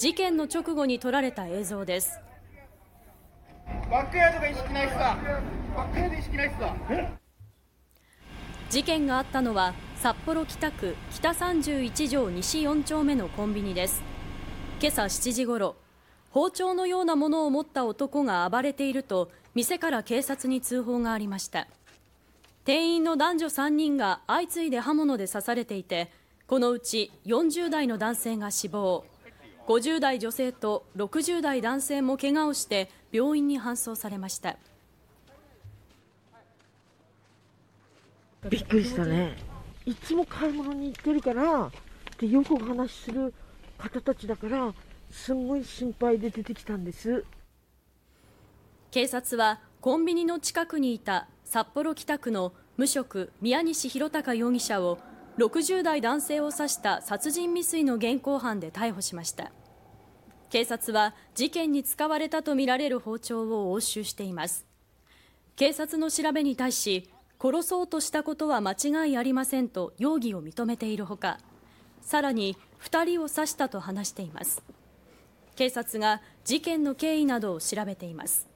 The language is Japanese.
事件の直後に撮られた映像です。バックヤードが意識ないっすか？バックヤード意識ないっすか？事件があったのは札幌北区北31条西4丁目のコンビニです。今朝7時ごろ包丁のようなものを持った男が暴れていると店から警察に通報がありました。店員の男女3人が相次いで刃物で刺されていてこのうち40代の男性が死亡50代女性と60代男性も怪我をして病院に搬送されました。びっくりしたね。いつも買い物に行ってるからでよくお話しする方たちだからすんごい心配で出てきたんです。警察はコンビニの近くにいた札幌北区の無職宮西弘隆容疑者を60代男性を刺した殺人未遂の現行犯で逮捕しました警察は事件に使われたとみられる包丁を押収しています。警察の調べに対し殺そうとしたことは間違いありませんと容疑を認めているほかさらに2人を刺したと話しています。警察が事件の経緯などを調べています。